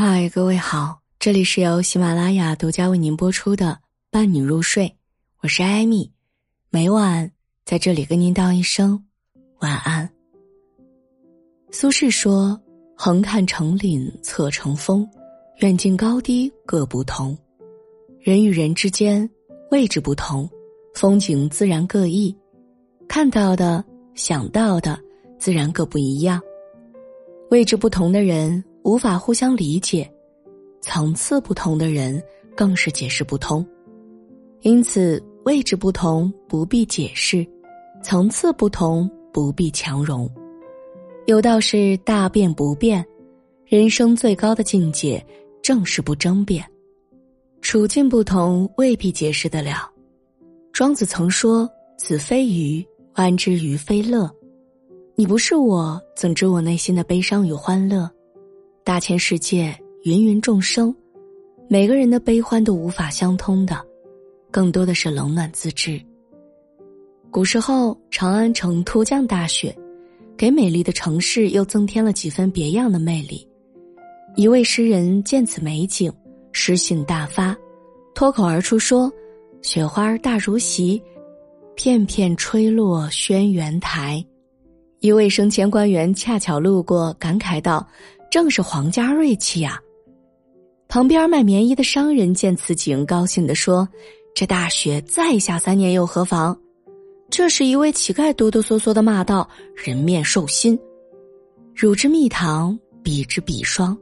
嗨，各位好，这里是由喜马拉雅独家为您播出的《伴你入睡》，我是艾米，每晚在这里跟您道一声晚安。苏轼说：“横看成岭侧成峰，远近高低各不同。人与人之间位置不同，风景自然各异，看到的、想到的自然各不一样。位置不同的人。”无法互相理解，层次不同的人更是解释不通。因此，位置不同不必解释，层次不同不必强融。有道是大辩不辩，人生最高的境界正是不争辩。处境不同未必解释得了。庄子曾说：“子非鱼，安知鱼非乐？”你不是我，怎知我内心的悲伤与欢乐？大千世界，芸芸众生，每个人的悲欢都无法相通的，更多的是冷暖自知。古时候，长安城突降大雪，给美丽的城市又增添了几分别样的魅力。一位诗人见此美景，诗兴大发，脱口而出说：“雪花大如席，片片吹落轩辕台。”一位升迁官员恰巧路过，感慨道。正是皇家瑞气呀！旁边卖棉衣的商人见此景，高兴地说：“这大雪再下三年又何妨？”这时，一位乞丐哆哆嗦嗦的骂道：“人面兽心，汝之蜜糖，彼之彼霜。”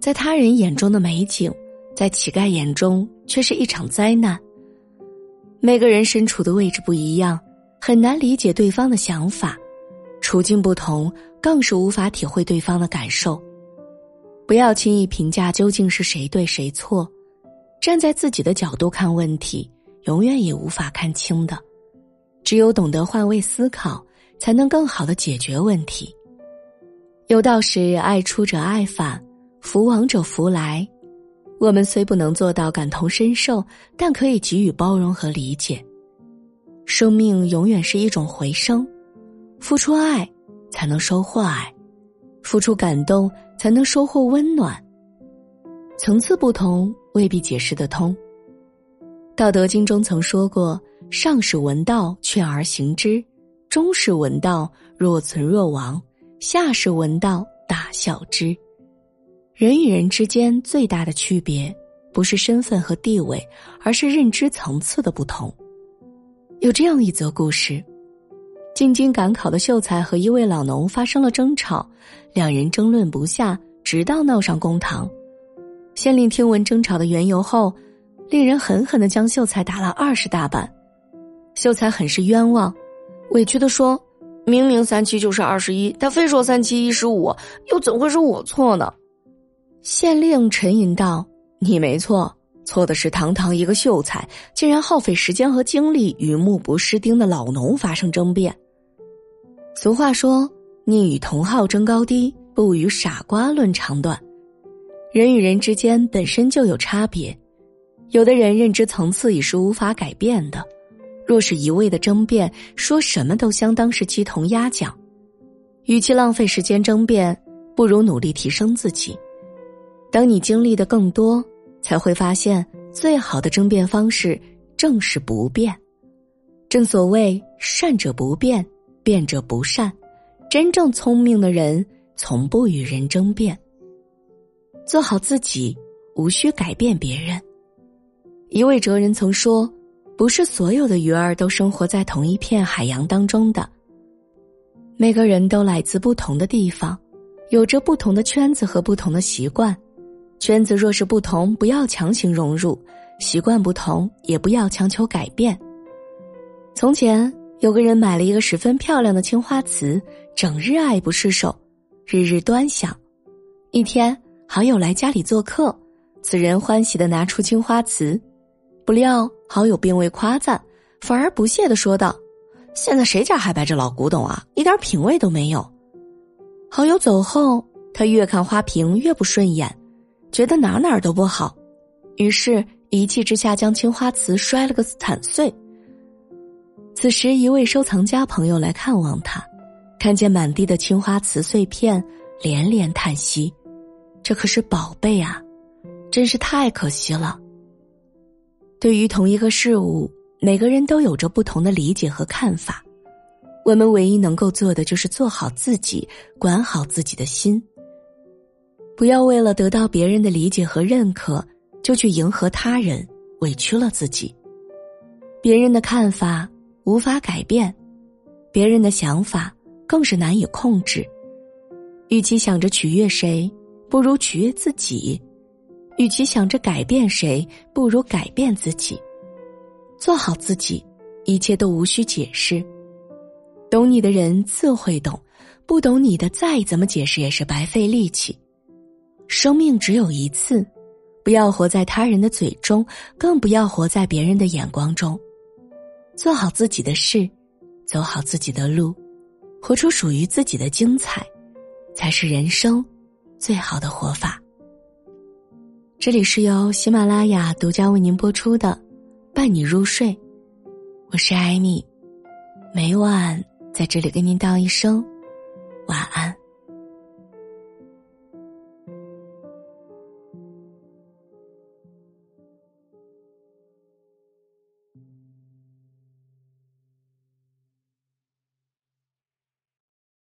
在他人眼中的美景，在乞丐眼中却是一场灾难。每个人身处的位置不一样，很难理解对方的想法；处境不同，更是无法体会对方的感受。不要轻易评价究竟是谁对谁错，站在自己的角度看问题，永远也无法看清的。只有懂得换位思考，才能更好的解决问题。有道是：爱出者爱返，福往者福来。我们虽不能做到感同身受，但可以给予包容和理解。生命永远是一种回声，付出爱，才能收获爱。付出感动，才能收获温暖。层次不同，未必解释得通。道德经中曾说过：“上士闻道，劝而行之；中士闻道，若存若亡；下士闻道，大笑之。”人与人之间最大的区别，不是身份和地位，而是认知层次的不同。有这样一则故事。进京赶考的秀才和一位老农发生了争吵，两人争论不下，直到闹上公堂。县令听闻争吵的缘由后，令人狠狠的将秀才打了二十大板。秀才很是冤枉，委屈的说：“明明三七就是二十一，他非说三七一十五，又怎会是我错呢？”县令沉吟道：“你没错。”错的是，堂堂一个秀才，竟然耗费时间和精力与目不识丁的老农发生争辩。俗话说：“宁与同好争高低，不与傻瓜论长短。”人与人之间本身就有差别，有的人认知层次已是无法改变的。若是一味的争辩，说什么都相当是鸡同鸭讲。与其浪费时间争辩，不如努力提升自己。等你经历的更多。才会发现，最好的争辩方式正是不变。正所谓“善者不辩，辩者不善”。真正聪明的人，从不与人争辩。做好自己，无需改变别人。一位哲人曾说：“不是所有的鱼儿都生活在同一片海洋当中的。每个人都来自不同的地方，有着不同的圈子和不同的习惯。”圈子若是不同，不要强行融入；习惯不同，也不要强求改变。从前有个人买了一个十分漂亮的青花瓷，整日爱不释手，日日端详。一天，好友来家里做客，此人欢喜的拿出青花瓷，不料好友并未夸赞，反而不屑的说道：“现在谁家还摆着老古董啊？一点品味都没有。”好友走后，他越看花瓶越不顺眼。觉得哪哪都不好，于是一气之下将青花瓷摔了个惨碎。此时，一位收藏家朋友来看望他，看见满地的青花瓷碎片，连连叹息：“这可是宝贝啊，真是太可惜了。对于同一个事物，每个人都有着不同的理解和看法。我们唯一能够做的就是做好自己，管好自己的心。不要为了得到别人的理解和认可，就去迎合他人，委屈了自己。别人的看法无法改变，别人的想法更是难以控制。与其想着取悦谁，不如取悦自己；与其想着改变谁，不如改变自己。做好自己，一切都无需解释。懂你的人自会懂，不懂你的再怎么解释也是白费力气。生命只有一次，不要活在他人的嘴中，更不要活在别人的眼光中。做好自己的事，走好自己的路，活出属于自己的精彩，才是人生最好的活法。这里是由喜马拉雅独家为您播出的《伴你入睡》，我是艾米，每晚在这里跟您道一声晚安。